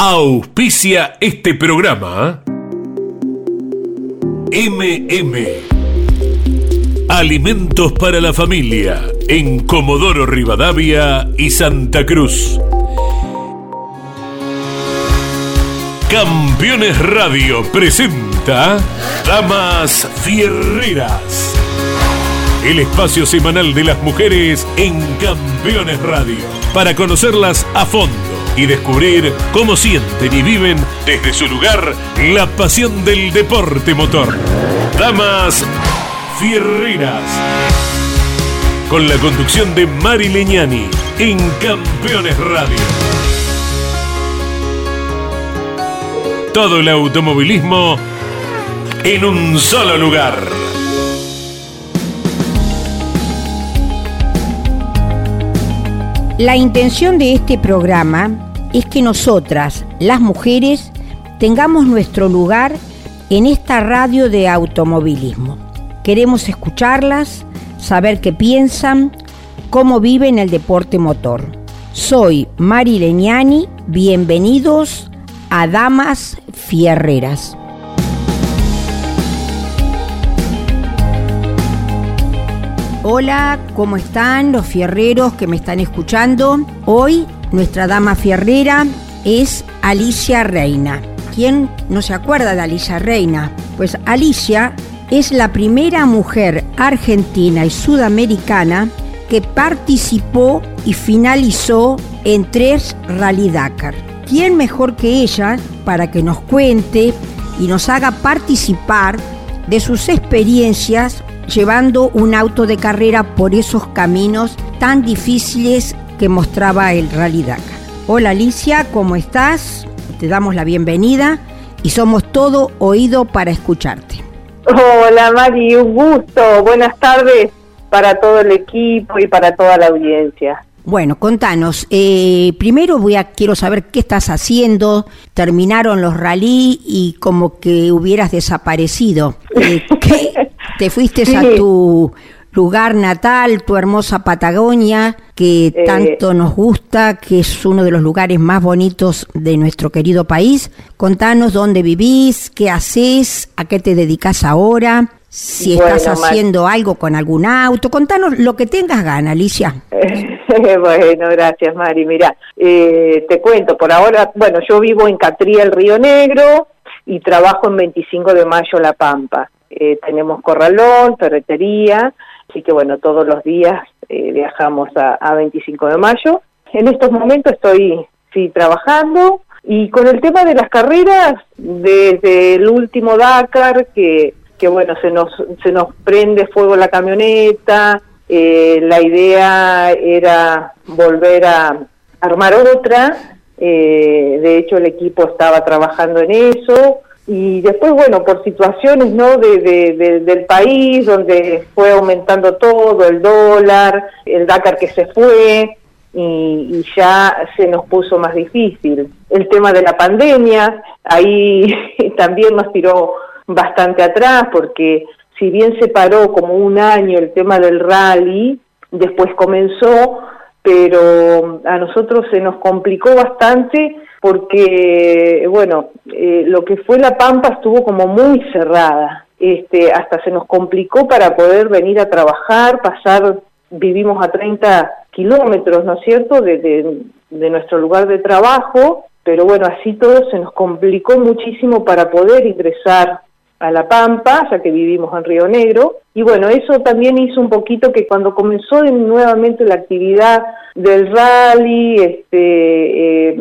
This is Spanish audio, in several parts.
Auspicia este programa. MM. Alimentos para la familia en Comodoro Rivadavia y Santa Cruz. Campeones Radio presenta Damas Fierreras. El espacio semanal de las mujeres en Campeones Radio. Para conocerlas a fondo y descubrir cómo sienten y viven desde su lugar la pasión del deporte motor. Damas Fierreras. Con la conducción de Mari Leñani en Campeones Radio. Todo el automovilismo en un solo lugar. La intención de este programa es que nosotras, las mujeres, tengamos nuestro lugar en esta radio de automovilismo. Queremos escucharlas, saber qué piensan, cómo viven el deporte motor. Soy Mari Leñani, bienvenidos a Damas Fierreras. Hola, ¿cómo están los fierreros que me están escuchando? Hoy nuestra dama fierrera es Alicia Reina. ¿Quién no se acuerda de Alicia Reina? Pues Alicia es la primera mujer argentina y sudamericana que participó y finalizó en tres Rally Dakar. ¿Quién mejor que ella para que nos cuente y nos haga participar de sus experiencias llevando un auto de carrera por esos caminos tan difíciles que mostraba el Rally Dakar? Hola Alicia, ¿cómo estás? Te damos la bienvenida y somos todo oído para escucharte. Hola Mari, un gusto. Buenas tardes para todo el equipo y para toda la audiencia. Bueno, contanos. Eh, primero voy a quiero saber qué estás haciendo. Terminaron los rally y como que hubieras desaparecido. Eh, ¿qué? Te fuiste a tu lugar natal, tu hermosa Patagonia, que Eh. tanto nos gusta, que es uno de los lugares más bonitos de nuestro querido país. Contanos dónde vivís, qué haces, a qué te dedicas ahora, si Bueno, estás Mar- haciendo algo con algún auto. Contanos lo que tengas gana, Alicia. bueno, gracias Mari. Mira, eh, te cuento, por ahora, bueno, yo vivo en Catría, el Río Negro, y trabajo en 25 de mayo, La Pampa. Eh, tenemos corralón, ferretería, así que bueno, todos los días eh, viajamos a, a 25 de mayo. En estos momentos estoy, sí, trabajando, y con el tema de las carreras, desde el último Dakar, que, que bueno, se nos, se nos prende fuego la camioneta, eh, la idea era volver a armar otra, eh, de hecho el equipo estaba trabajando en eso, y después, bueno, por situaciones ¿no? de, de- de- del país, donde fue aumentando todo, el dólar, el Dakar que se fue, y, y ya se nos puso más difícil. El tema de la pandemia, ahí también nos tiró bastante atrás, porque si bien se paró como un año el tema del rally, después comenzó, pero a nosotros se nos complicó bastante porque, bueno, eh, lo que fue La Pampa estuvo como muy cerrada. Este, hasta se nos complicó para poder venir a trabajar, pasar, vivimos a 30 kilómetros, ¿no es cierto?, de, nuestro lugar de trabajo, pero bueno, así todo se nos complicó muchísimo para poder ingresar a La Pampa, ya que vivimos en Río Negro. Y bueno, eso también hizo un poquito que cuando comenzó nuevamente la actividad del rally, este, eh,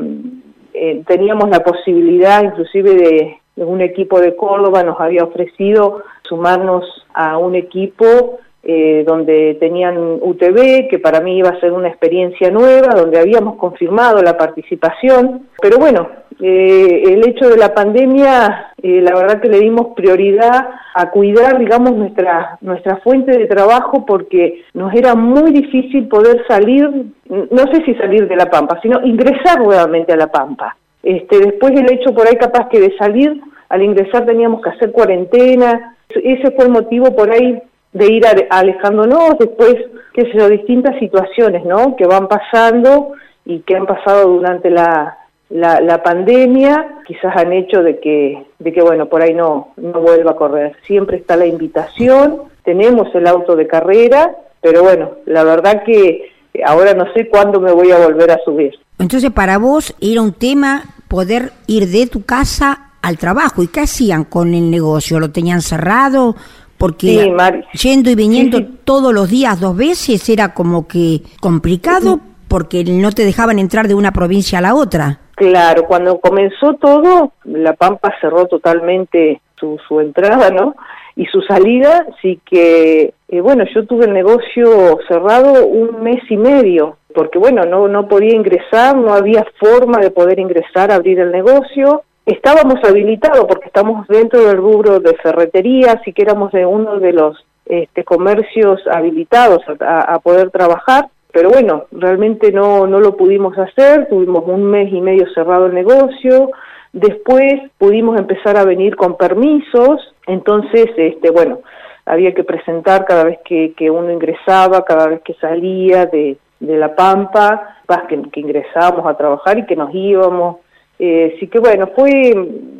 eh, teníamos la posibilidad inclusive de, de un equipo de Córdoba nos había ofrecido sumarnos a un equipo eh, donde tenían UTV, que para mí iba a ser una experiencia nueva, donde habíamos confirmado la participación. Pero bueno, eh, el hecho de la pandemia, eh, la verdad que le dimos prioridad a cuidar, digamos, nuestra, nuestra fuente de trabajo porque nos era muy difícil poder salir, no sé si salir de La Pampa, sino ingresar nuevamente a La Pampa. Este, después el hecho por ahí capaz que de salir, al ingresar teníamos que hacer cuarentena, ese fue el motivo por ahí de ir ale- alejándonos, después, qué sé yo, distintas situaciones, ¿no?, que van pasando y que han pasado durante la, la, la, pandemia quizás han hecho de que, de que, bueno, por ahí no, no vuelva a correr. Siempre está la invitación, tenemos el auto de carrera, pero bueno, la verdad que ahora no sé cuándo me voy a volver a subir. Entonces, para vos era un tema poder ir de tu casa al trabajo. ¿Y qué hacían con el negocio? ¿Lo tenían cerrado? Porque yendo y viniendo todos los días dos veces era como que complicado porque no te dejaban entrar de una provincia a la otra. Claro, cuando comenzó todo, La Pampa cerró totalmente su, su entrada, ¿no? Y su salida, sí que, eh, bueno, yo tuve el negocio cerrado un mes y medio, porque bueno, no, no podía ingresar, no había forma de poder ingresar a abrir el negocio. Estábamos habilitados porque estamos dentro del rubro de ferretería, así que éramos de uno de los este, comercios habilitados a poder trabajar, pero bueno, realmente no, no lo pudimos hacer, tuvimos un mes y medio cerrado el negocio, después pudimos empezar a venir con permisos, entonces, este, bueno, había que presentar cada vez que, uno ingresaba, cada vez que salía de, de La Pampa, que, que ingresábamos a trabajar y que nos íbamos. Eh, así que bueno, fue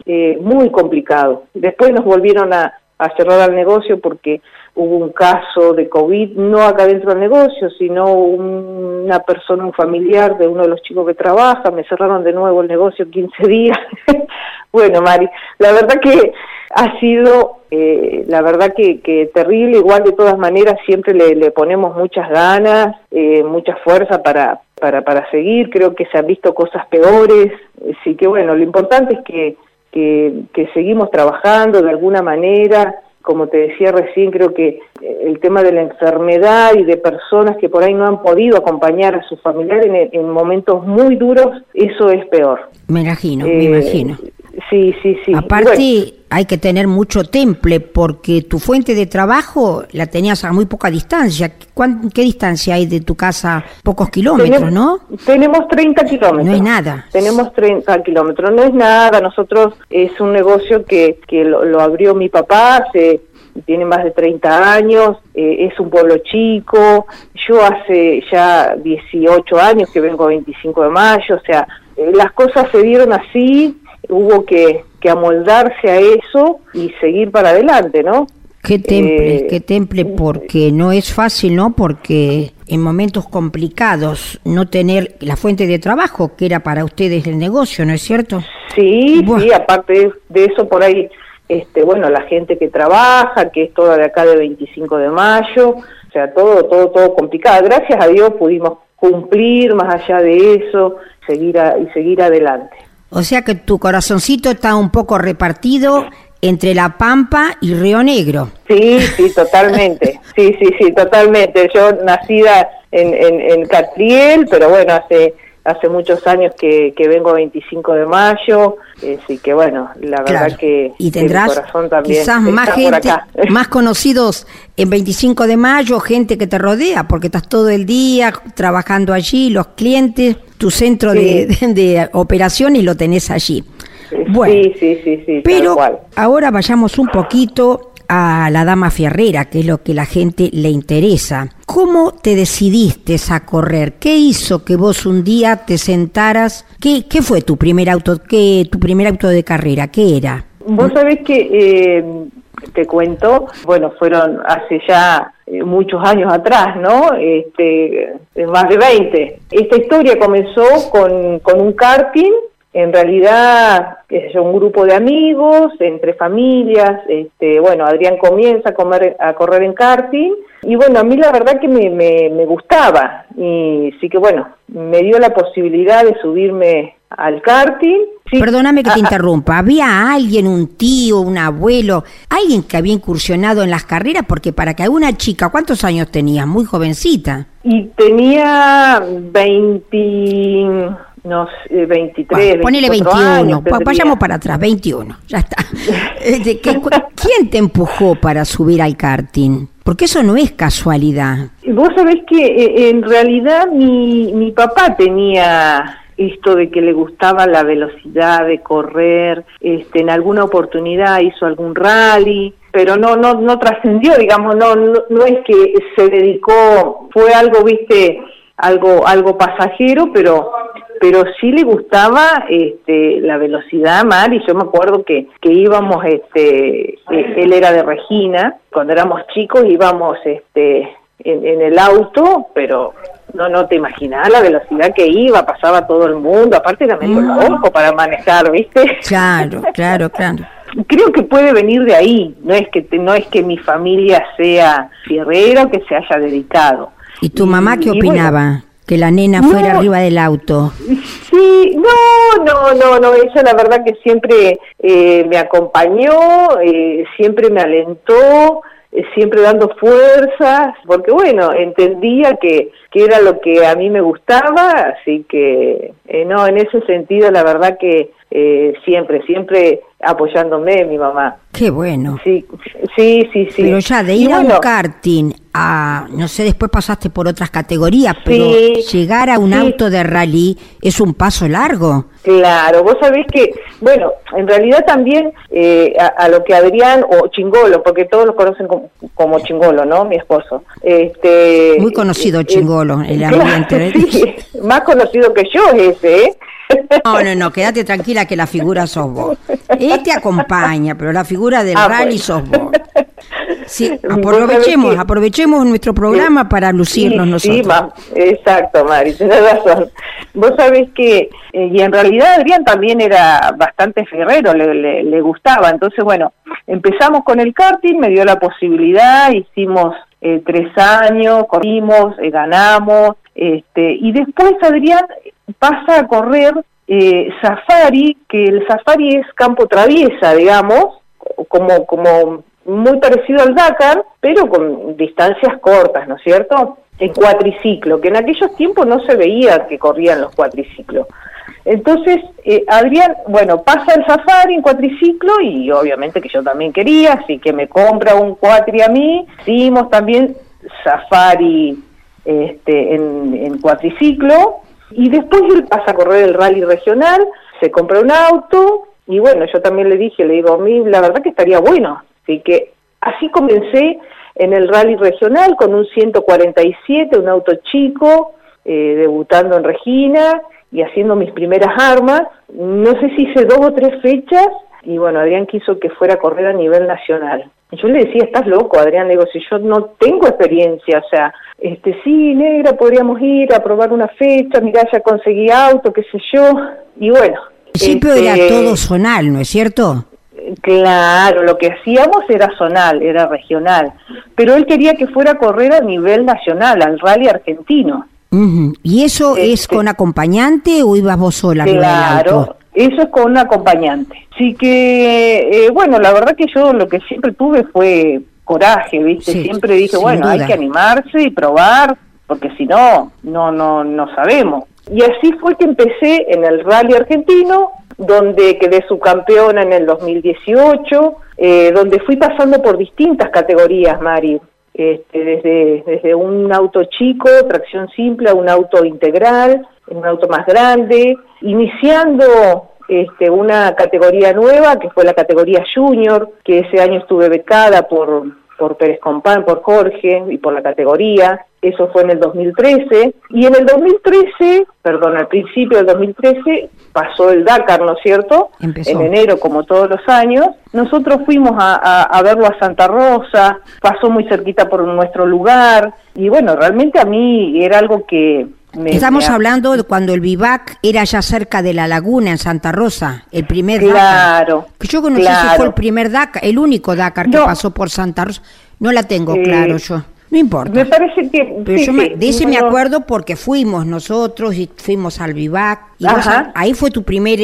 eh, muy complicado. Después nos volvieron a, cerrar el negocio porque hubo un caso de COVID, no acá dentro del negocio, sino una persona, un familiar de uno de los chicos que trabaja, me cerraron de nuevo el negocio 15 días. bueno, Mari, la verdad que ha sido, eh, la verdad que, que, terrible, igual de todas maneras siempre le, le ponemos muchas ganas, eh, mucha fuerza para, para, para seguir, creo que se han visto cosas peores, así que bueno, lo importante es que, que, que seguimos trabajando de alguna manera, como te decía recién, creo que eh, el tema de la enfermedad y de personas que por ahí no han podido acompañar a sus familiares en, momentos muy duros, eso es peor. Me imagino, me eh, imagino. Sí, sí, sí. Aparte, hay que tener mucho temple porque tu fuente de trabajo la tenías a muy poca distancia. ¿Qué distancia hay de tu casa? Pocos kilómetros, ¿no? Tenemos 30 kilómetros. No es nada. Tenemos 30 kilómetros, no es nada. Nosotros es un negocio que, que lo, abrió mi papá hace tiene más de 30 años, eh, es un pueblo chico, yo hace ya 18 años que vengo 25 de mayo, o sea, eh, las cosas se dieron así, hubo que, que amoldarse a eso y seguir para adelante, ¿no? Qué temple, eh, qué temple, porque no es fácil, ¿no? Porque en momentos complicados no tener la fuente de trabajo que era para ustedes el negocio, ¿no es cierto? Sí, sí, aparte de eso por ahí, este, bueno, la gente que trabaja, que es toda de acá de 25 de mayo, o sea, todo, todo, todo complicado. Gracias a Dios pudimos cumplir más allá de eso, seguir y seguir adelante. O sea que tu corazoncito está un poco repartido entre La Pampa y Río Negro. Sí, sí, totalmente. Sí, sí, sí, totalmente. Yo nacida en, en, en Catriel, pero bueno, hace hace muchos años que, que vengo 25 de mayo, así que bueno, la verdad que, y tendrás corazón también quizás más gente, más conocidos en 25 de mayo, gente que te rodea, porque estás todo el día trabajando allí, los clientes, tu centro de, de, operaciones lo tenés allí. Bueno, sí, sí, sí, sí, pero ahora vayamos un poquito a la dama fierrera, que es lo que la gente le interesa. ¿Cómo te decidiste a correr? ¿Qué hizo que vos un día te sentaras? ¿Qué, qué fue tu primer auto, qué, tu primer auto de carrera? ¿Qué era? Vos sabés que eh, te cuento, bueno, fueron hace ya eh, muchos años atrás, ¿no? Este, más de 20. Esta historia comenzó con, con un karting en realidad es un grupo de amigos, entre familias, este, bueno, Adrián comienza a, comer, a correr en karting y bueno, a mí la verdad que me, me, gustaba y sí que bueno, me dio la posibilidad de subirme al karting. Perdóname que te ah, ah. interrumpa, ¿había alguien, un tío, un abuelo, alguien que había incursionado en las carreras? Porque para que una chica, ¿cuántos años tenía? Muy jovencita. Y tenía 20 no 23, ponele 21, vayamos para atrás, 21, ya está. ¿Quién te empujó para subir al karting? Porque eso no es casualidad. Vos sabés que eh, en realidad mi, mi papá tenía esto de que le gustaba la velocidad de correr, este, en alguna oportunidad hizo algún rally, pero no no no trascendió, digamos, no, no, no es que se dedicó, fue algo, viste, algo algo pasajero, pero pero sí le gustaba este, la velocidad mar y yo me acuerdo que, que íbamos, este, eh, él era de Regina, cuando éramos chicos íbamos este, en, el auto, pero no, no te imaginas la velocidad que iba, pasaba todo el mundo, aparte era medio loco para manejar, ¿viste? Claro, claro, claro. Creo que puede venir de ahí, no es que no es que mi familia sea fierrera que se haya dedicado. ¿Y tu mamá qué opinaba? que la nena fuera arriba del auto. Sí, no, no, no, no, ella la verdad que siempre eh, me acompañó, eh, siempre me alentó, eh, siempre dando fuerzas, porque bueno, entendía que, que era lo que a mí me gustaba, así que no, en ese sentido la verdad que siempre, siempre apoyándome mi mamá. Qué bueno. Sí, sí, sí, sí. Pero ya de ir a un karting a, no sé, después pasaste por otras categorías, pero llegar a un auto de rally es un paso largo. Claro, vos sabés que, bueno, en realidad también eh, a, lo que Adrián, o Chingolo, porque todos lo conocen como, Chingolo, ¿no? Mi esposo. Este, Muy conocido eh, El ambiente. sí, más conocido que yo es ese, ¿eh? No, no, no, quédate tranquila que la figura sos vos. Él te acompaña, pero la figura del ah, rally sos vos. Sí, aprovechemos, aprovechemos nuestro programa para lucirnos nosotros. Sí, exacto, Mari, tenés razón. Vos sabés que, eh, y en realidad Adrián también era bastante ferrero, le, le, gustaba. Entonces, bueno, empezamos con el karting, me dio la posibilidad, hicimos eh, tres años, corrimos, eh, ganamos, este, y después Adrián pasa a correr eh, safari, que el safari es campo traviesa, digamos, como, como muy parecido al Dakar, pero con distancias cortas, ¿no es cierto? El cuatriciclo, que en aquellos tiempos no se veía que corrían los cuatriciclos. Entonces, eh, Adrián, bueno, pasa el safari en cuatriciclo y obviamente que yo también quería, así que me compra un cuatri a mí. Hicimos también safari este, en, cuatriciclo y después él pasa a correr el rally regional, se compra un auto y bueno, yo también le dije, le digo, a mí la verdad que estaría bueno. Así que así comencé en el rally regional con un 147, un auto chico, eh, debutando en Regina y haciendo mis primeras armas. No sé si hice dos o tres fechas y bueno, Adrián quiso que fuera a correr a nivel nacional. yo le decía, estás loco, Adrián, le digo, si yo no tengo experiencia, o sea, este sí, negra, podríamos ir a probar una fecha, mira, ya conseguí auto, qué sé yo, y bueno. Al principio era este, todo zonal, ¿no es cierto? Claro, lo que hacíamos era zonal, era regional, pero él quería que fuera a correr a nivel nacional, al rally argentino. ¿Y eso es con acompañante o ibas vos sola? Claro, eso es con un acompañante. Así que, eh, bueno, la verdad que yo lo que siempre tuve fue coraje, ¿viste? siempre dije, bueno, hay que animarse y probar, porque si no, no, no, no sabemos. Y así fue que empecé en el rally argentino, donde quedé subcampeona en el 2018, eh, donde fui pasando por distintas categorías, Mari. Este, desde, desde un auto chico, tracción simple, a un auto integral, un auto más grande, iniciando este, una categoría nueva, que fue la categoría junior, que ese año estuve becada por, por Pérez Compán, por Jorge y por la categoría. Eso fue en el 2013. Y en el 2013, perdón, al principio del 2013, pasó el Dakar, ¿no es cierto? En enero, como todos los años. Nosotros fuimos a, a, verlo a Santa Rosa, pasó muy cerquita por nuestro lugar. Y bueno, realmente a mí era algo que, Estamos hablando de cuando el Vivac era ya cerca de la laguna en Santa Rosa, el primer claro, Dakar. Yo conocí si fue el primer Dakar, el único Dakar que pasó por Santa Rosa. No la tengo claro yo. No importa. Me parece que. Pero yo me, de ese me acuerdo porque fuimos nosotros y fuimos al Vivac. Y ¿Ahí fue tu primera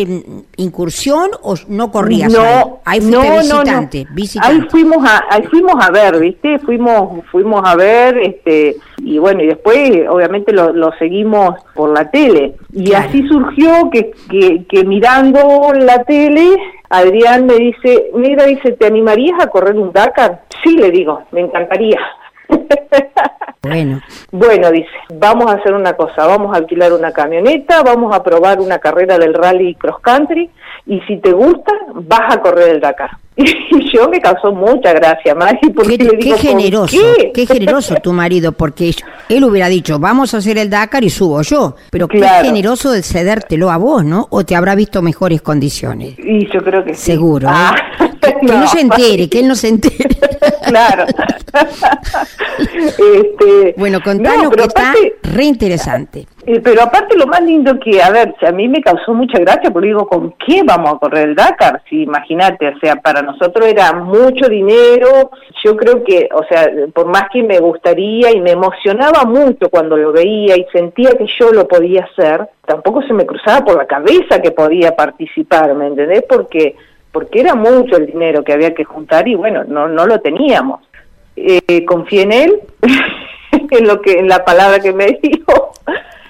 incursión o no corrías? No, ahí, fuiste visitante, visitante, Ahí fuimos a, ahí fuimos a ver, ¿viste? Fuimos, fuimos a ver, este, y bueno, y después obviamente lo, lo seguimos por la tele. Y así surgió que, que, que mirando la tele Adrián me dice, mira, dice, ¿te animarías a correr un Dakar? Sí, le digo, me encantaría. Bueno. Bueno, dice, vamos a hacer una cosa, vamos a alquilar una camioneta, vamos a probar una carrera del rally cross country y si te gusta, vas a correr el Dakar. Y yo me causó mucha gracia, Mari, porque qué, le digo, qué generoso, qué? generoso tu marido, porque él hubiera dicho, vamos a hacer el Dakar y subo yo, pero qué generoso de cedértelo a vos, ¿no? O te habrá visto mejores condiciones. Y yo creo que sí. Seguro. ¿eh? Ah, que, no, se entere, que él no se entere. claro. este, bueno, contanos que está re interesante. Eh, pero aparte lo más lindo que, a ver, a mí me causó mucha gracia, porque digo, ¿con qué vamos a correr el Dakar? Si imagínate, o sea, para nosotros era mucho dinero, yo creo que, o sea, por más que me gustaría y me emocionaba mucho cuando lo veía y sentía que yo lo podía hacer, tampoco se me cruzaba por la cabeza que podía participar, ¿me entendés? Porque, porque era mucho el dinero que había que juntar y bueno, no, no lo teníamos. Eh, confié en él, en lo que, en la palabra que me dijo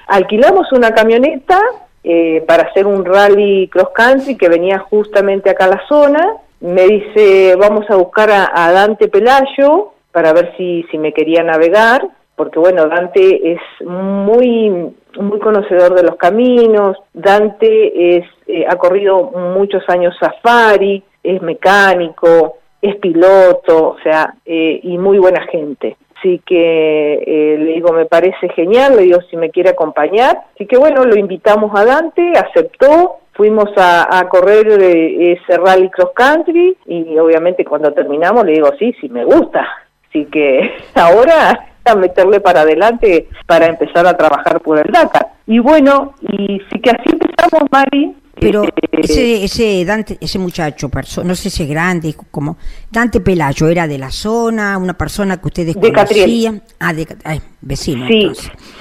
Alquilamos una camioneta eh, para hacer un rally cross country que venía justamente acá a la zona. Me dice, vamos a buscar a, Dante Pelayo para ver si, si me quería navegar, porque bueno, Dante es muy muy conocedor de los caminos, Dante es, eh, ha corrido muchos años safari, es mecánico, es piloto, o sea, eh, y muy buena gente. Así que eh, le digo, me parece genial, le digo si me quiere acompañar. Así que bueno, lo invitamos a Dante, aceptó, fuimos a, correr ese rally cross country y obviamente cuando terminamos le digo, sí, sí me gusta. Así que ahora a meterle para adelante para empezar a trabajar por el Dakar. Y bueno, y sí que así empezamos, Mari, pero ese, ese Dante, ese muchacho, no sé si es grande, como Dante Pelayo, ¿era de la zona, una persona que ustedes de conocían? Ah, de vecino. Sí,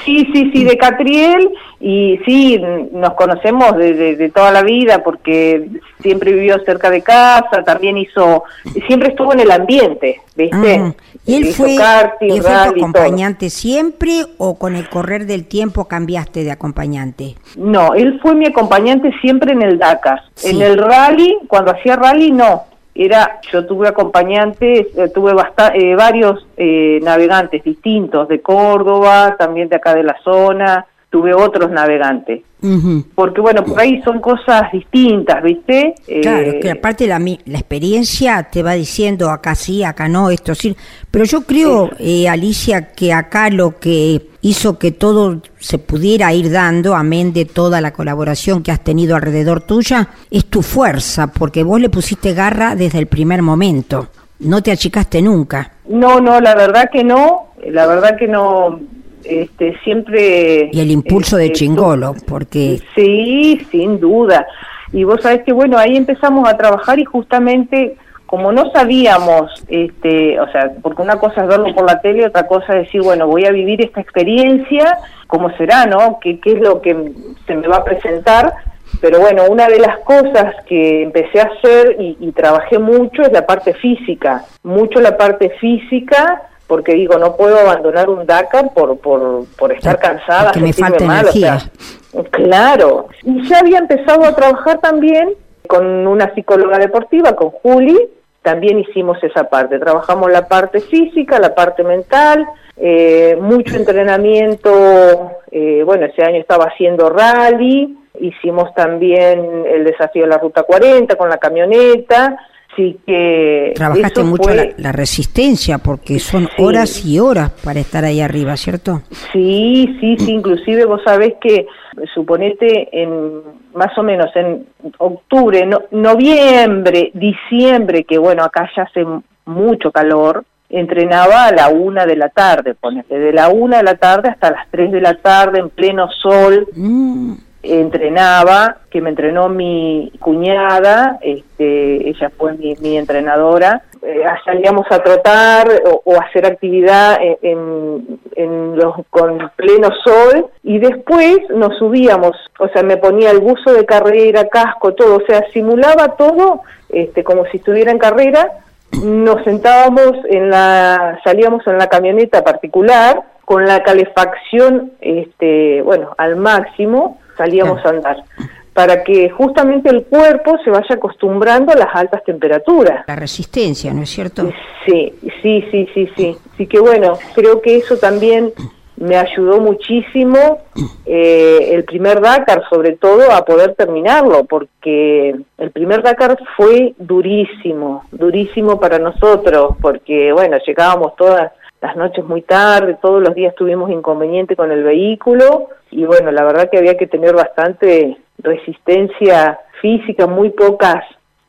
sí, sí, sí, de Catriel, y sí, nos conocemos de, toda la vida porque siempre vivió cerca de casa, también hizo, siempre estuvo en el ambiente, ¿viste? Ah, ¿Y él fue, tu acompañante siempre o con el correr del tiempo cambiaste de acompañante? No, él fue mi acompañante siempre en el Dakar. En el rally, cuando hacía rally, no. Era, yo tuve acompañantes, eh, tuve eh, varios eh, navegantes distintos de Córdoba, también de acá de la zona, tuve otros navegantes. Porque bueno, por ahí son cosas distintas, ¿viste? Claro, que aparte la, la experiencia te va diciendo acá sí, acá no, esto sí. Pero yo creo, eh, Alicia, que acá lo que hizo que todo se pudiera ir dando, amén de toda la colaboración que has tenido alrededor tuya, es tu fuerza, porque vos le pusiste garra desde el primer momento. No te achicaste nunca. No, no, la verdad que no, la verdad que no este, siempre... Y el impulso de este, Chingolo, porque... Sí, sin duda. Y vos sabés que, bueno, ahí empezamos a trabajar y justamente como no sabíamos, este, o sea, porque una cosa es verlo por la tele, otra cosa es decir, bueno, voy a vivir esta experiencia, ¿cómo será, no? ¿Qué, qué es lo que se me va a presentar? Pero bueno, una de las cosas que empecé a hacer y, y trabajé mucho es la parte física, mucho la parte física, porque digo, no puedo abandonar un Dakar por, por, por estar cansada, que me falta mal, energía. claro. Y ya había empezado a trabajar también con una psicóloga deportiva, con Juli, también hicimos esa parte. Trabajamos la parte física, la parte mental, eh, mucho entrenamiento. Eh, bueno, ese año estaba haciendo rally, hicimos también el desafío de la Ruta 40 con la camioneta Así que... Trabajaste mucho la, resistencia porque son horas y horas para estar ahí arriba, ¿cierto? Sí, sí, sí, inclusive vos sabés que, suponete, en más o menos en octubre, noviembre, diciembre, que bueno, acá ya hace mucho calor, entrenaba a la una de la tarde, ponete, de la una de la tarde hasta las tres de la tarde en pleno sol. Mm entrenaba, que me entrenó mi cuñada, este, ella fue mi, entrenadora. Eh, salíamos a trotar o, hacer actividad en, con pleno sol y después nos subíamos, o sea, me ponía el buzo de carrera, casco, todo, o sea, simulaba todo este, como si estuviera en carrera. Nos sentábamos en la, salíamos en la camioneta particular con la calefacción, este, bueno, al máximo salíamos a andar, para que justamente el cuerpo se vaya acostumbrando a las altas temperaturas. La resistencia, ¿no es cierto? Sí, sí, sí, sí, sí. Así que bueno, creo que eso también me ayudó muchísimo eh, el primer Dakar, sobre todo a poder terminarlo, porque el primer Dakar fue durísimo, durísimo para nosotros, porque bueno, llegábamos todas las noches muy tarde, todos los días tuvimos inconveniente con el vehículo y bueno, la verdad que había que tener bastante resistencia física, muy pocas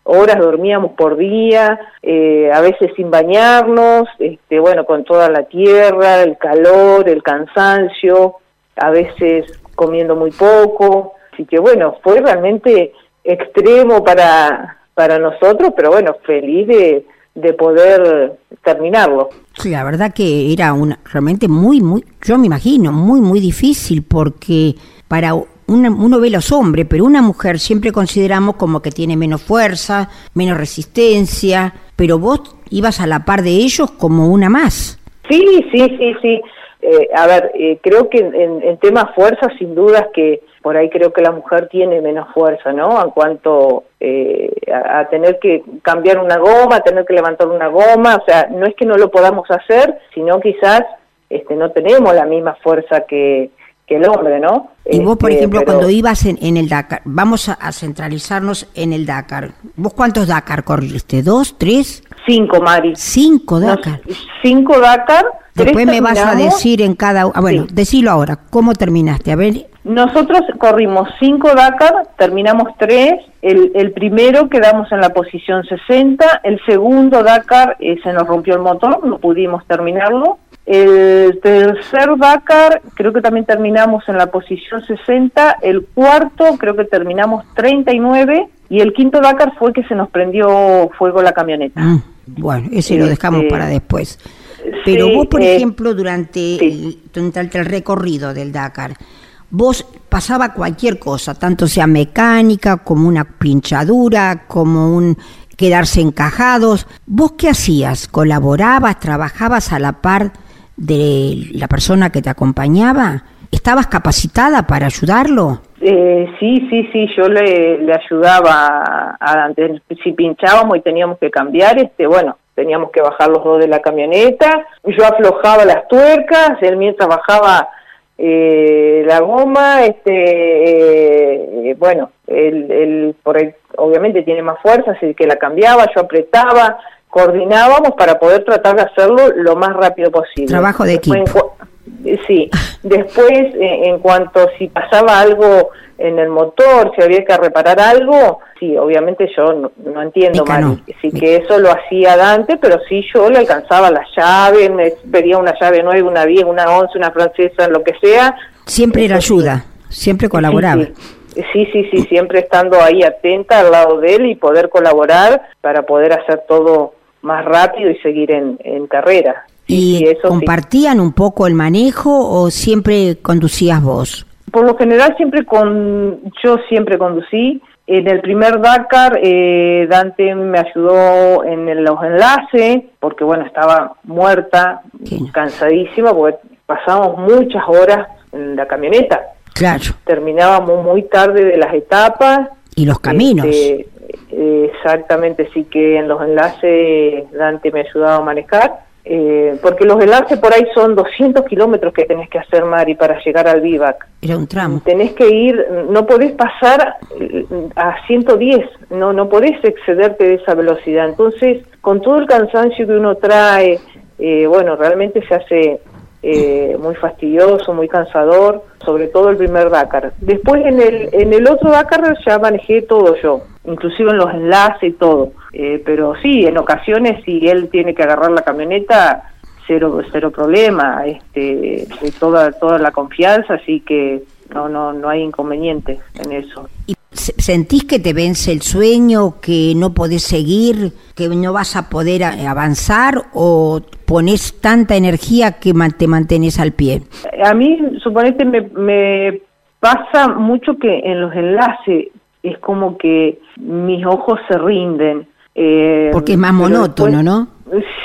horas dormíamos por día, eh, a veces sin bañarnos, este, bueno, con toda la tierra, el calor, el cansancio, a veces comiendo muy poco, así que bueno, fue realmente extremo para, para nosotros, pero bueno, feliz de, de poder terminarlo. Sí, la verdad que era una, realmente muy, muy, yo me imagino, muy, muy difícil porque para uno ve los hombres, pero una mujer siempre consideramos como que tiene menos fuerza, menos resistencia, pero vos ibas a la par de ellos como una más. Sí, sí, sí, sí. Eh, a ver, eh, creo que en, en temas fuerza, sin dudas que por ahí creo que la mujer tiene menos fuerza, ¿no? En cuanto eh, a, tener que cambiar una goma, a tener que levantar una goma, o sea, no es que no lo podamos hacer, sino quizás este, no tenemos la misma fuerza que, que el hombre, ¿no? Y vos, por este, ejemplo, cuando ibas en, el Dakar, vamos a, centralizarnos en el Dakar. ¿Vos cuántos Dakar corriste? ¿Dos, tres? Cinco, Mari. Cinco Dakar. cinco Dakar. Después me vas a decir en cada... Ah, bueno, decilo ahora, ¿cómo terminaste? A ver... Nosotros corrimos cinco Dakar, terminamos tres. El, el primero quedamos en la posición 60. El segundo Dakar eh, se nos rompió el motor, no pudimos terminarlo. El tercer Dakar creo que también terminamos en la posición 60, el cuarto creo que terminamos 39 y el quinto Dakar fue que se nos prendió fuego la camioneta. Ah, bueno, ese lo dejamos este, para después. Pero vos, por eh, ejemplo, durante, el, durante el recorrido del Dakar, vos pasaba cualquier cosa, tanto sea mecánica como una pinchadura, como un quedarse encajados. ¿Vos qué hacías? ¿Colaborabas? ¿Trabajabas a la par de la persona que te acompañaba? ¿Estabas capacitada para ayudarlo? Eh, sí, sí, sí, yo le, ayudaba a, si pinchábamos y teníamos que cambiar, este, bueno, teníamos que bajar los dos de la camioneta, yo aflojaba las tuercas, él mientras bajaba eh, la goma, este, eh, bueno, él, por obviamente tiene más fuerza, así que la cambiaba, yo apretaba, coordinábamos para poder tratar de hacerlo lo más rápido posible. Trabajo de equipo. Eh, sí, después eh, en cuanto si pasaba algo en el motor, si había que reparar algo, sí, obviamente yo no, entiendo mal, sí que eso lo hacía Dante, pero sí yo le alcanzaba la llave, me pedía una llave nueva, una 10, una 11, una francesa, lo que sea. Siempre era ayuda, siempre colaboraba. Sí, sí, sí, siempre estando ahí atenta al lado de él y poder colaborar para poder hacer todo más rápido y seguir en, en carrera. ¿Y, eso compartían un poco el manejo o siempre conducías vos? Por lo general siempre con yo siempre conducí. En el primer Dakar eh, Dante me ayudó en los enlaces porque bueno estaba muerta, cansadísima porque pasábamos muchas horas en la camioneta. Claro. Terminábamos muy tarde de las etapas. Y los caminos. Este, exactamente, sí que en los enlaces Dante me ayudaba a manejar, eh, porque los enlaces por ahí son 200 kilómetros que tenés que hacer, Mari, para llegar al vivac. Era un tramo. Tenés que ir, no podés pasar eh, a 110, no, no podés excederte de esa velocidad. Entonces, con todo el cansancio que uno trae, eh, bueno, realmente se hace eh, muy fastidioso, muy cansador, sobre todo el primer Dakar. Después en el, en el otro Dakar ya manejé todo yo, inclusive en los enlaces y todo. Eh, pero sí, en ocasiones si él tiene que agarrar la camioneta, cero, cero problema, este, toda, toda la confianza, así que no, no, no hay inconveniente en eso. ¿Y sentís que te vence el sueño, que no podés seguir, que no vas a poder avanzar o pones tanta energía que te mantenés al pie? A mí, suponete, me, me pasa mucho que en los enlaces es como que mis ojos se rinden. Eh, Porque es más monótono, ¿no?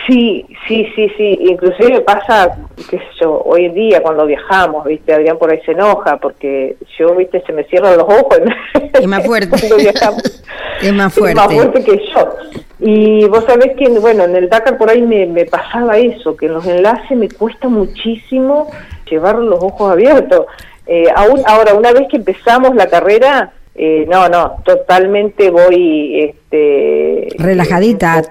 Sí, sí, sí, sí. Inclusive pasa, qué sé yo, hoy en día cuando viajamos, viste, Adrián por ahí se enoja porque yo, viste, se me cierran los ojos. Es más fuerte. es más fuerte. Es más fuerte que yo. Y vos sabés que, bueno, en el Dakar por ahí me, me pasaba eso, que en los enlaces me cuesta muchísimo llevar los ojos abiertos. Eh, aún ahora, una vez que empezamos la carrera, eh, no, no, totalmente voy este, relajadita,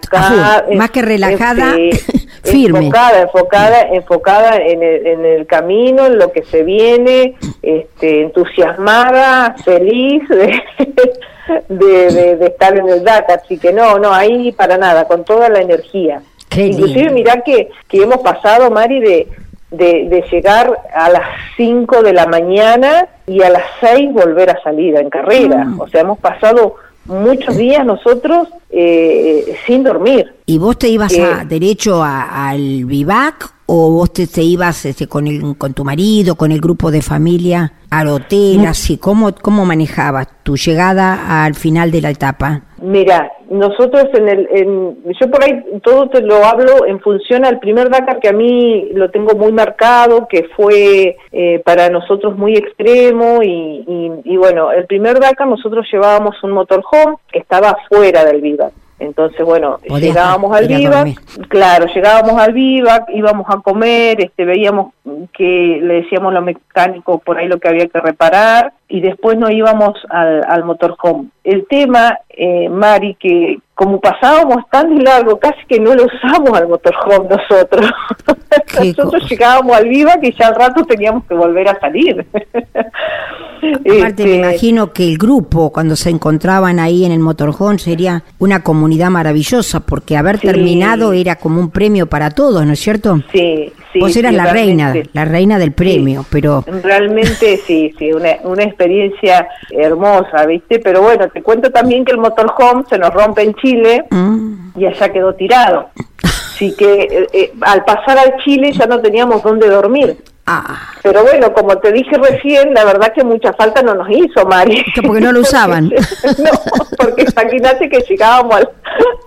más que relajada, este, firme. Enfocada, enfocada, enfocada en el, en el, camino, en lo que se viene, este, entusiasmada, feliz de, de, estar en el DACA. Así que no, no, ahí para nada, con toda la energía. Inclusive mirá que, que hemos pasado, Mari, de de, llegar a las 5 de la mañana y a las 6 volver a salir en carrera. Mm. O sea, hemos pasado muchos días nosotros eh, sin dormir. ¿Y vos te ibas a, derecho al vivac o vos te, ibas este, con, el, con tu marido, con el grupo de familia al hotel? Así, ¿cómo, ¿Cómo manejabas tu llegada al final de la etapa? Mira, nosotros en el, en, yo por ahí todo te lo hablo en función al primer Dakar que a mí lo tengo muy marcado, que fue eh, para nosotros muy extremo y, y, y, bueno, el primer Dakar nosotros llevábamos un motorhome que estaba fuera del Vivac. Entonces, bueno, llegábamos al vivac, claro, llegábamos al vivac, íbamos a comer, este, veíamos que le decíamos a los mecánicos por ahí lo que había que reparar y después nos íbamos al, al motorhome. El tema, eh, Mari, que como pasábamos tan de largo, casi que no lo usamos al motorhome nosotros. nosotros llegábamos al vivac y ya al rato teníamos que volver a salir. Aparte, me este, imagino que el grupo, cuando se encontraban ahí en el motorhome, sería una comunidad maravillosa, porque haber terminado era como un premio para todos, ¿no es cierto? Sí, sí. Vos eras la reina, la reina del premio, pero... Realmente sí, sí, una, una experiencia hermosa, ¿viste? Pero bueno, te cuento también que el motorhome se nos rompe en Chile mm. y allá quedó tirado. Así que eh, eh, al pasar al Chile ya no teníamos dónde dormir. Ah. Pero bueno, como te dije recién, la verdad que mucha falta no nos hizo, Mari. Porque no lo usaban. no, porque imagínate que llegábamos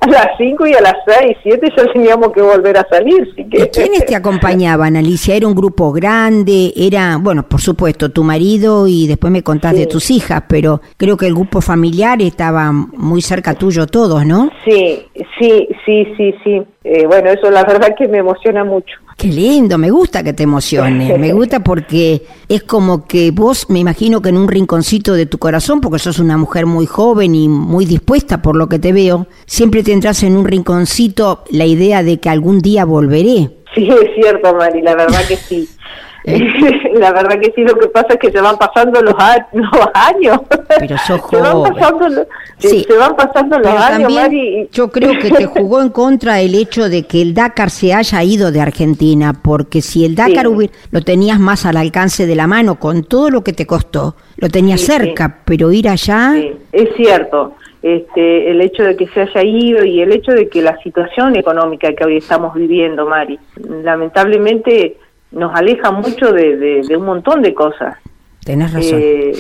a las 5 y a las 6, 7 ya teníamos que volver a salir. que... quiénes te acompañaban, Alicia? ¿Era un grupo grande? Era, bueno, por supuesto, tu marido y después me contás de tus hijas, pero creo que el grupo familiar estaba muy cerca tuyo todos, ¿no? Sí, sí, sí, sí, sí. Eh, bueno, eso la verdad que me emociona mucho. Qué lindo, me gusta que te emocione, me gusta porque es como que vos, me imagino que en un rinconcito de tu corazón, porque sos una mujer muy joven y muy dispuesta por lo que te veo, siempre tendrás en un rinconcito la idea de que algún día volveré. Sí, es cierto, Mari, la verdad que sí. la verdad que sí, lo que pasa es que se van pasando los, años. Pero sos se van pasando, se van pasando los años, Mari. Yo creo que te jugó en contra el hecho de que el Dakar se haya ido de Argentina, porque si el Dakar lo tenías más al alcance de la mano, con todo lo que te costó, lo tenías cerca, pero ir allá... Es cierto. Este, el hecho de que se haya ido y el hecho de que la situación económica que hoy estamos viviendo, Mari, lamentablemente nos aleja mucho de, un montón de cosas. Tenés razón. Eh,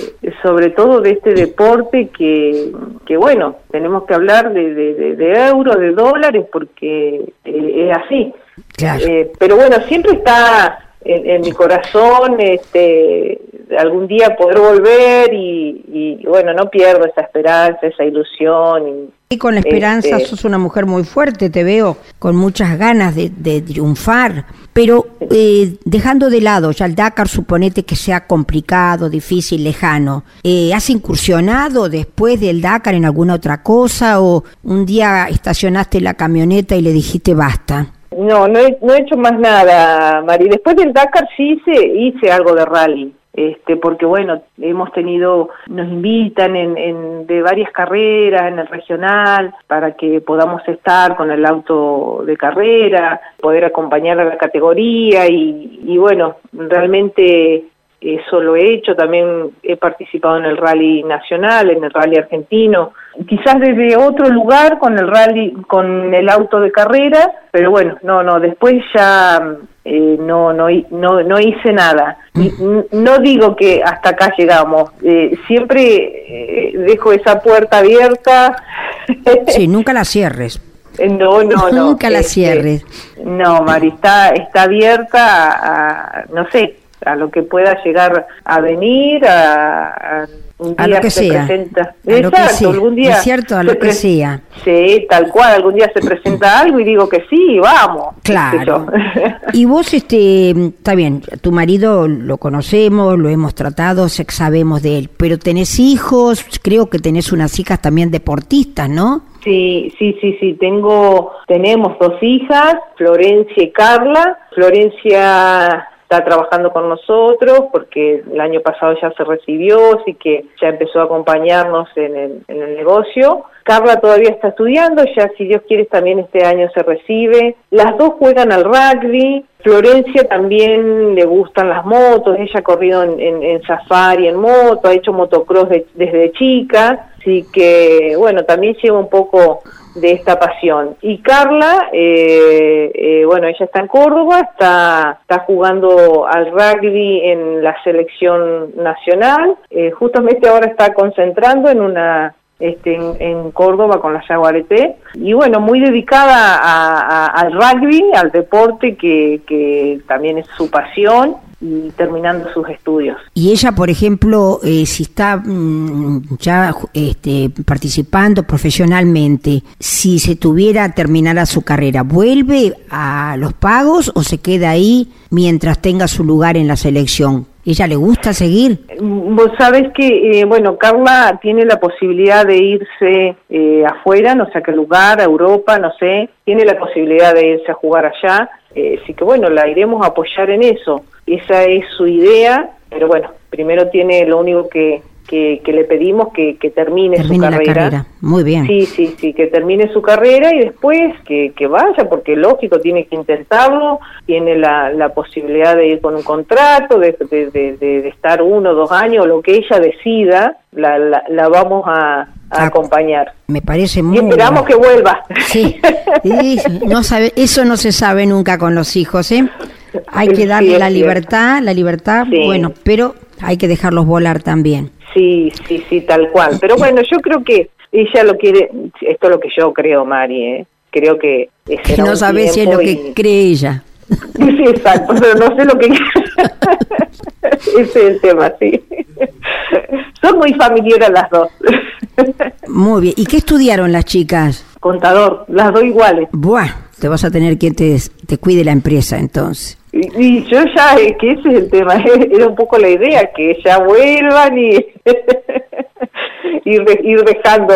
sobre todo de este deporte que, que bueno, tenemos que hablar de, de, euros, de dólares, porque eh, es así. Claro. Eh, pero bueno, siempre está en, mi corazón este, algún día poder volver y, bueno, no pierdo esa esperanza, esa ilusión. Y, con la esperanza este, sos una mujer muy fuerte, te veo con muchas ganas de, triunfar, pero eh, dejando de lado ya el Dakar, suponete que sea complicado, difícil, lejano, eh, ¿has incursionado después del Dakar en alguna otra cosa o un día estacionaste la camioneta y le dijiste basta? No, no he, no he hecho más nada, Mari. Después del Dakar sí hice, hice algo de rally este, porque bueno, hemos tenido, nos invitan en, en, de varias carreras en el regional para que podamos estar con el auto de carrera, poder acompañar a la categoría y, y bueno, realmente eso lo he hecho, también he participado en el rally nacional, en el rally argentino, quizás desde otro lugar con el rally, con el auto de carrera, pero bueno, no, no, después ya eh, no, no, no, no hice nada. No digo que hasta acá llegamos, eh, siempre eh, dejo esa puerta abierta. Sí, nunca la cierres. No, no, no. Nunca la este, cierres. No, Mari, está, está abierta a, no sé, a lo que pueda llegar a venir, a, un A día lo que se sea. presenta. A lo que Exacto, sea. algún día. Es cierto, a lo que sea. Sí, tal cual, algún día se presenta algo y digo que sí, vamos. Claro. Y vos, este, está bien, tu marido lo conocemos, lo hemos tratado, sabemos de él, pero tenés hijos, creo que tenés unas hijas también deportistas, ¿no? Sí, sí, sí, sí, tengo, tenemos dos hijas, Florencia y Carla. Florencia está trabajando con nosotros porque el año pasado ya se recibió, así que ya empezó a acompañarnos en el, en el negocio. Carla todavía está estudiando, ya si Dios quiere también este año se recibe. Las dos juegan al rugby. Florencia también le gustan las motos, ella ha corrido en, en- en safari, en moto, ha hecho motocross de- desde chica, así que bueno, también lleva un poco de esta pasión. Y Carla, eh, eh, bueno, ella está en Córdoba, está, está jugando al rugby en la selección nacional, eh, justamente ahora está concentrando en una este, en, Córdoba con la Yaguareté y bueno, muy dedicada a- al rugby, al deporte que, que también es su pasión y terminando sus estudios. Y ella, por ejemplo, eh, si está mm, ya este, participando profesionalmente, si se tuviera terminara su carrera, ¿vuelve a los pagos o se queda ahí mientras tenga su lugar en la selección? ¿Ella le gusta seguir? Vos sabés que, eh, bueno, Carla tiene la posibilidad de irse eh, afuera, no sé a qué lugar, a Europa, no sé, tiene la posibilidad de irse a jugar allá, eh, así que bueno, la iremos a apoyar en eso. Esa es su idea, pero bueno, primero tiene lo único que, que, que le pedimos que, que termine, Termine su la carrera. carrera. Muy bien. Sí, sí, sí, que termine su carrera y después que, que vaya, porque lógico, tiene que intentarlo, tiene la, la posibilidad de ir con un contrato, de, de, de- de- estar uno o dos años, lo que ella decida, la, la, la vamos a, a Ah, acompañar. Me parece Y muy esperamos que vuelva. Sí, y no sabe, eso no se sabe nunca con los hijos, ¿eh? Hay que darle la libertad, la libertad, Sí. bueno, pero hay que dejarlos volar también. Sí, sí, sí, tal cual. Pero bueno, yo creo que ella lo quiere, esto es lo que yo creo, Mari, ¿eh? creo que será no sabes si es lo que cree ella. Sí, exacto, pero no sé lo que... Ese es el tema, sí. Son muy familiares las dos. Muy bien. ¿Y qué estudiaron las chicas? Contador, las dos iguales. Buah, te vas a tener quien te, te cuide la empresa entonces. Y, y yo ya, eh, que ese es el tema, era un poco la idea, que ya vuelvan y ir, de- ir dejando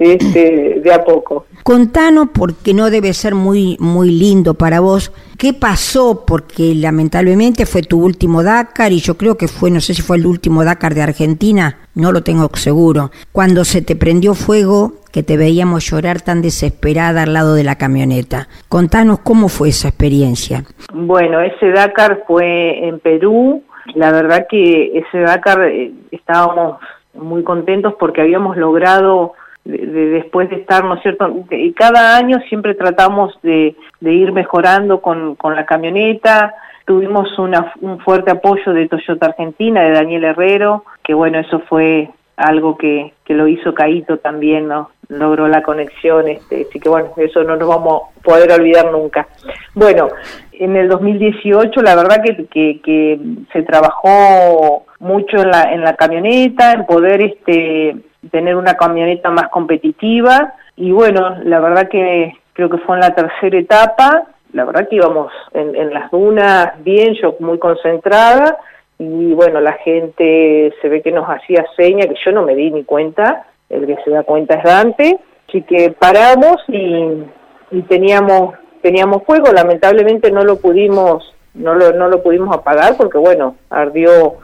este, de a poco. Contanos, porque no debe ser muy, muy lindo para vos, ¿qué pasó? Porque lamentablemente fue tu último Dakar y yo creo que fue, no sé si fue el último Dakar de Argentina, no lo tengo seguro, cuando se te prendió fuego, que te veíamos llorar tan desesperada al lado de la camioneta. Contanos cómo fue esa experiencia. Bueno, ese Dakar fue en Perú. La verdad que ese Dakar eh, estábamos muy contentos porque habíamos logrado, de- de- después de estar, ¿no cierto? Y cada año siempre tratamos de, de ir mejorando con, con la camioneta. Tuvimos una, un fuerte apoyo de Toyota Argentina, de Daniel Herrero, que bueno, eso fue algo que, que lo hizo Caito también, ¿no? Logró la conexión, este, así que bueno, eso no nos vamos a poder olvidar nunca. Bueno, en el 2018 la verdad que, que, que se trabajó mucho en la, en la camioneta, en poder este, tener una camioneta más competitiva y bueno, la verdad que creo que fue en la tercera etapa, la verdad que íbamos en, en las dunas bien, yo muy concentrada y bueno, la gente se ve que nos hacía seña, que yo no me di ni cuenta, el que se da cuenta es Dante, así que paramos y, y teníamos teníamos fuego, lamentablemente no lo pudimos no lo, no lo pudimos apagar porque bueno, ardió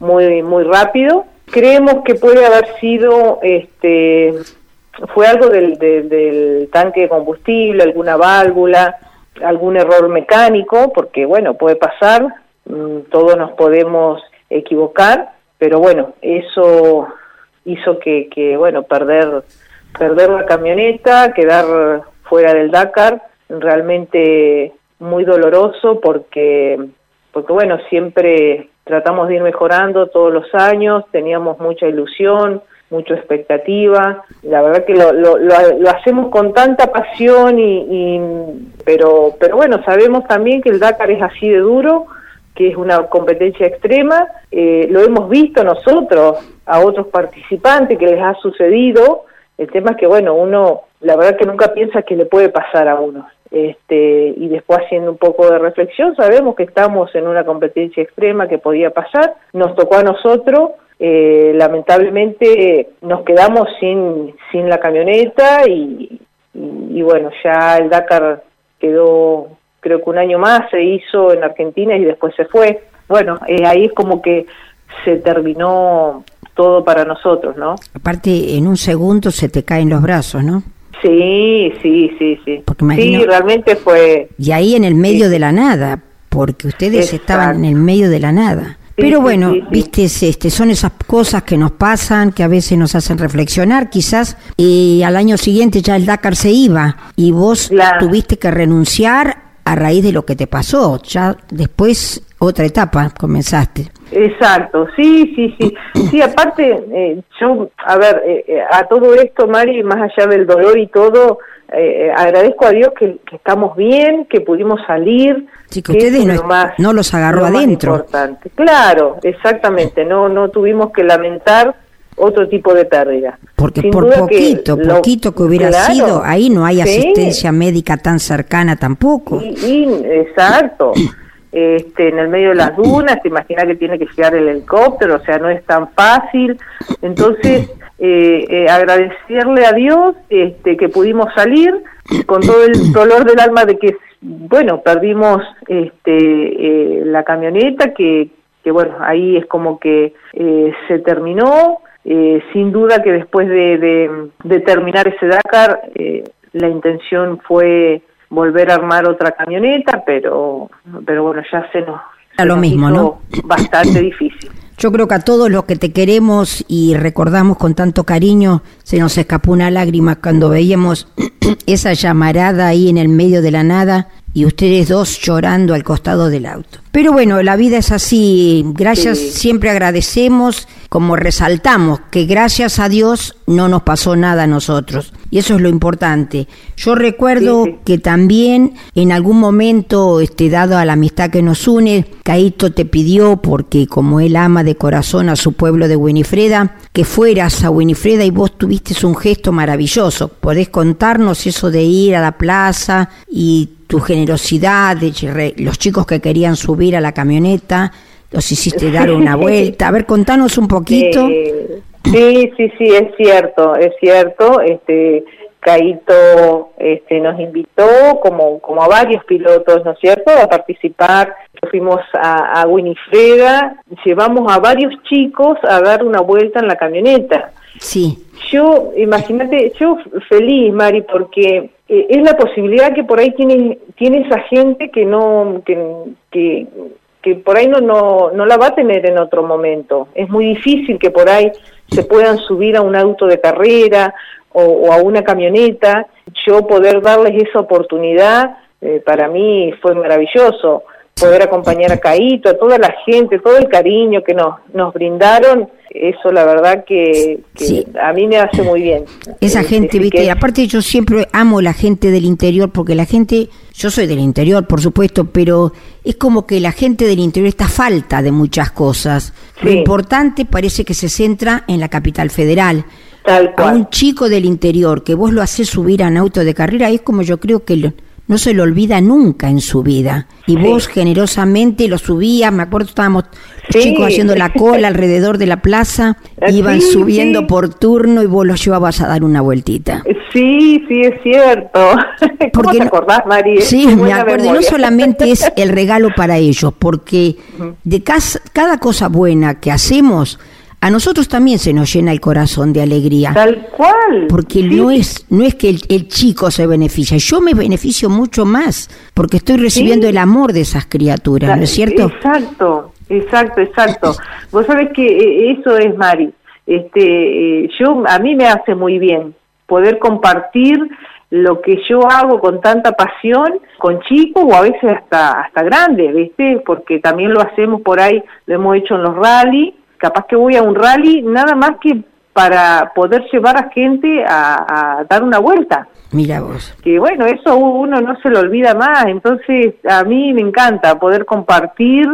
muy muy rápido. Creemos que puede haber sido este fue algo del, del, del tanque de combustible, alguna válvula, algún error mecánico, porque bueno, puede pasar, todos nos podemos equivocar, pero bueno, eso hizo que, que bueno, perder, perder la camioneta, quedar fuera del Dakar, realmente muy doloroso porque, porque bueno, siempre tratamos de ir mejorando todos los años, teníamos mucha ilusión, mucha expectativa, la verdad que lo, lo, lo, lo hacemos con tanta pasión y, y pero pero bueno, sabemos también que el Dakar es así de duro, que es una competencia extrema, eh, lo hemos visto nosotros a otros participantes que les ha sucedido, el tema es que, bueno, uno, la verdad que nunca piensa que le puede pasar a uno. Este, y después haciendo un poco de reflexión, sabemos que estamos en una competencia extrema que podía pasar, nos tocó a nosotros, eh, lamentablemente nos quedamos sin, sin la camioneta y, y, bueno, ya el Dakar quedó, creo que un año más se hizo en Argentina y después se fue. Bueno, eh, ahí es como que se terminó todo para nosotros, ¿no? Aparte, en un segundo se te caen los brazos, ¿no? Sí, sí, sí, sí. sí, realmente fue... Y ahí en el medio de la nada, porque ustedes estaban en el medio de la nada. Pero bueno, viste, este, son esas cosas que nos pasan, que a veces nos hacen reflexionar, quizás, y al año siguiente ya el Dakar se iba y vos tuviste que renunciar a raíz de lo que te pasó. Ya después otra etapa comenzaste. Exacto, sí, sí, sí. Sí, aparte, eh, yo, a ver, eh, eh, a todo esto, Mari, más allá del dolor y todo, agradezco a Dios que, estamos bien, que pudimos salir. Sí, que, ustedes no, los agarró adentro. Importante. Claro, exactamente, no, no tuvimos que lamentar otro tipo de pérdida. Porque por poquito, poquito que hubiera sido, ahí no hay asistencia médica tan cercana tampoco. exacto. este, en el medio de las dunas, te imaginas que tiene que llegar el helicóptero, o sea, no es tan fácil. Entonces, eh, eh, agradecerle a Dios este, que pudimos salir con todo el dolor del alma de que, bueno, perdimos este, eh, la camioneta, que, que, bueno, ahí es como que se terminó. Sin duda que después de, de, de terminar ese Dakar, la intención fue volver a armar otra camioneta, pero, pero bueno, ya se nos, lo mismo, ¿no? Bastante difícil. Yo creo que a todos los que te queremos y recordamos con tanto cariño, se nos escapó una lágrima cuando veíamos esa llamarada ahí en el medio de la nada y ustedes dos llorando al costado del auto. Pero bueno, la vida es así. Gracias, siempre agradecemos, como resaltamos, que gracias a Dios no nos pasó nada a nosotros. Y eso es lo importante. Yo recuerdo que también en algún momento, este, dado a la amistad que nos une, Caito te pidió, porque como él ama de corazón a su pueblo de Winifreda, que fueras a Winifreda y vos tuviste un gesto maravilloso. ¿Podés contarnos eso de ir a la plaza y tu generosidad, de los chicos que querían subir a la camioneta, los hiciste dar una vuelta. A ver, contanos un poquito. sí, sí, sí, es cierto, es cierto. Este, Caito este, nos invitó, como, como a varios pilotos, ¿no es cierto?, a participar. Fuimos a, a Winifreda, llevamos a varios chicos a dar una vuelta en la camioneta. Sí. Yo, imagínate, yo feliz, Mari, porque eh, es la posibilidad que por ahí tiene, tiene esa gente que no, que, que, por ahí no, no, no la va a tener en otro momento. Es muy difícil que por ahí se puedan subir a un auto de carrera o, a una camioneta. Yo poder darles esa oportunidad, eh, para mí fue maravilloso. Poder acompañar a Caíto, a toda la gente, todo el cariño que nos, nos brindaron, eso la verdad que, a mí me hace muy bien. Esa este, gente, viste, aparte yo siempre amo la gente del interior porque la gente, yo soy del interior por supuesto, pero es como que la gente del interior está falta de muchas cosas. Lo importante parece que se centra en la capital federal. Tal A un chico del interior que vos lo haces subir a un auto de carrera es como yo creo que no se lo olvida nunca en su vida. Y vos generosamente lo subías, me acuerdo estábamos chicos haciendo la cola alrededor de la plaza, ah, iban subiendo por turno y vos los llevabas a dar una vueltita. Sí, sí, es cierto. ¿Cómo te acordás, María? Sí, me acuerdo. Y no solamente es el regalo para ellos, porque de cada cosa buena que hacemos, a nosotros también se nos llena el corazón de alegría. Tal cual. Porque no es no es que el, chico se beneficia, yo me beneficio mucho más porque estoy recibiendo el amor de esas criaturas, ¿no es cierto? Exacto, exacto, exacto. Vos sabés que eh, eso es Mari. Este, eh, yo a mí me hace muy bien poder compartir lo que yo hago con tanta pasión con chicos o a veces hasta hasta grandes, ¿viste? Porque también lo hacemos por ahí, lo hemos hecho en los rally capaz que voy a un rally nada más que para poder llevar a gente a, dar una vuelta. Mira vos. Que bueno, eso uno no se lo olvida más, entonces a mí me encanta poder compartir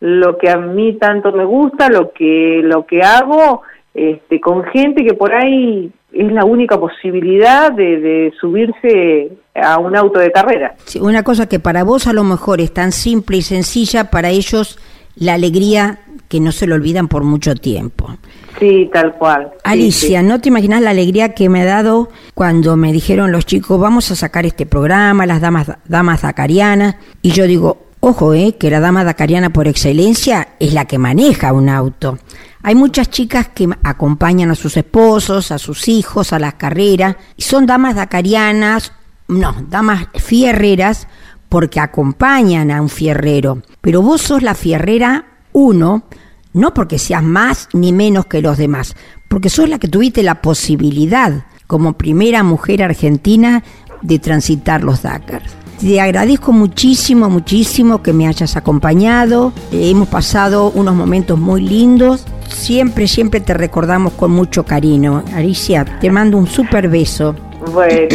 lo que a mí tanto me gusta, lo que, lo que hago, este, con gente que por ahí es la única posibilidad de, subirse a un auto de carrera. una cosa que para vos a lo mejor es tan simple y sencilla, para ellos la alegría que no se lo olvidan por mucho tiempo. Sí, tal cual. Alicia, ¿no te imaginas la alegría que me ha dado cuando me dijeron los chicos, vamos a sacar este programa, las damas, damas dacarianas? Y yo digo, ojo, eh, que la dama dacariana por excelencia es la que maneja un auto. Hay muchas chicas que acompañan a sus esposos, a sus hijos, a las carreras, y son damas dacarianas, no, damas fierreras, porque acompañan a un fierrero. Pero vos sos la fierrera uno, no porque seas más ni menos que los demás, porque sos la que tuviste la posibilidad, como primera mujer argentina, de transitar los Dakars. Te agradezco muchísimo, muchísimo que me hayas acompañado. Hemos pasado unos momentos muy lindos. Siempre, siempre te recordamos con mucho cariño. Alicia, te mando un súper beso. Bueno,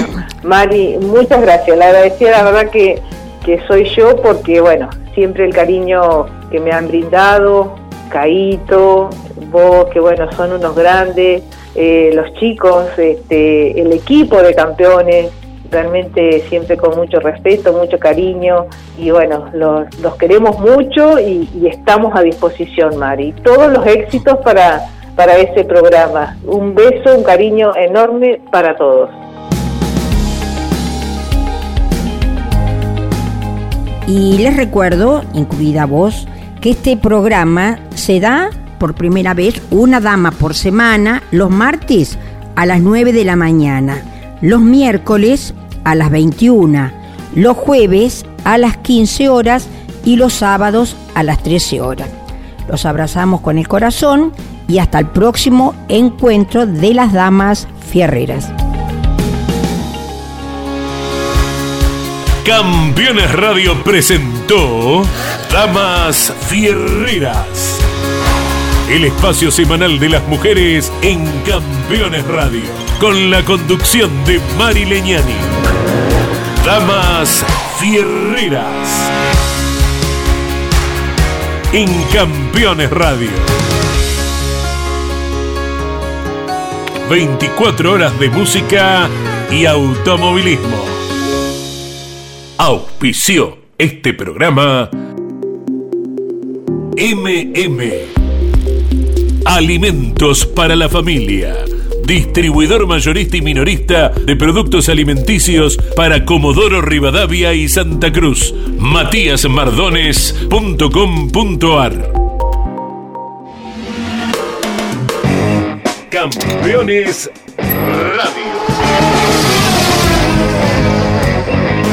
Mari, muchas gracias. La agradecida, la verdad que, que soy yo porque, bueno, siempre el cariño que me han brindado, Caito, vos, que bueno, son unos grandes, eh, los chicos, este, el equipo de campeones, realmente siempre con mucho respeto, mucho cariño y bueno, los, queremos mucho y, estamos a disposición, Mari. Todos los éxitos para, para ese programa. Un beso, un cariño enorme para todos. Y les recuerdo, incluida vos, que este programa se da por primera vez una dama por semana los martes a las 9 de la mañana, los miércoles a las 21, los jueves a las 15 horas y los sábados a las 13 horas. Los abrazamos con el corazón y hasta el próximo encuentro de las damas fierreras. Campeones Radio presentó Damas Fierreras. El espacio semanal de las mujeres en Campeones Radio. Con la conducción de Mari Leñani. Damas Fierreras. En Campeones Radio. 24 horas de música y automovilismo. Auspició este programa MM. Alimentos para la familia distribuidor mayorista y minorista de productos alimenticios para Comodoro Rivadavia y Santa Cruz. matíasmardones.com.ar Campeones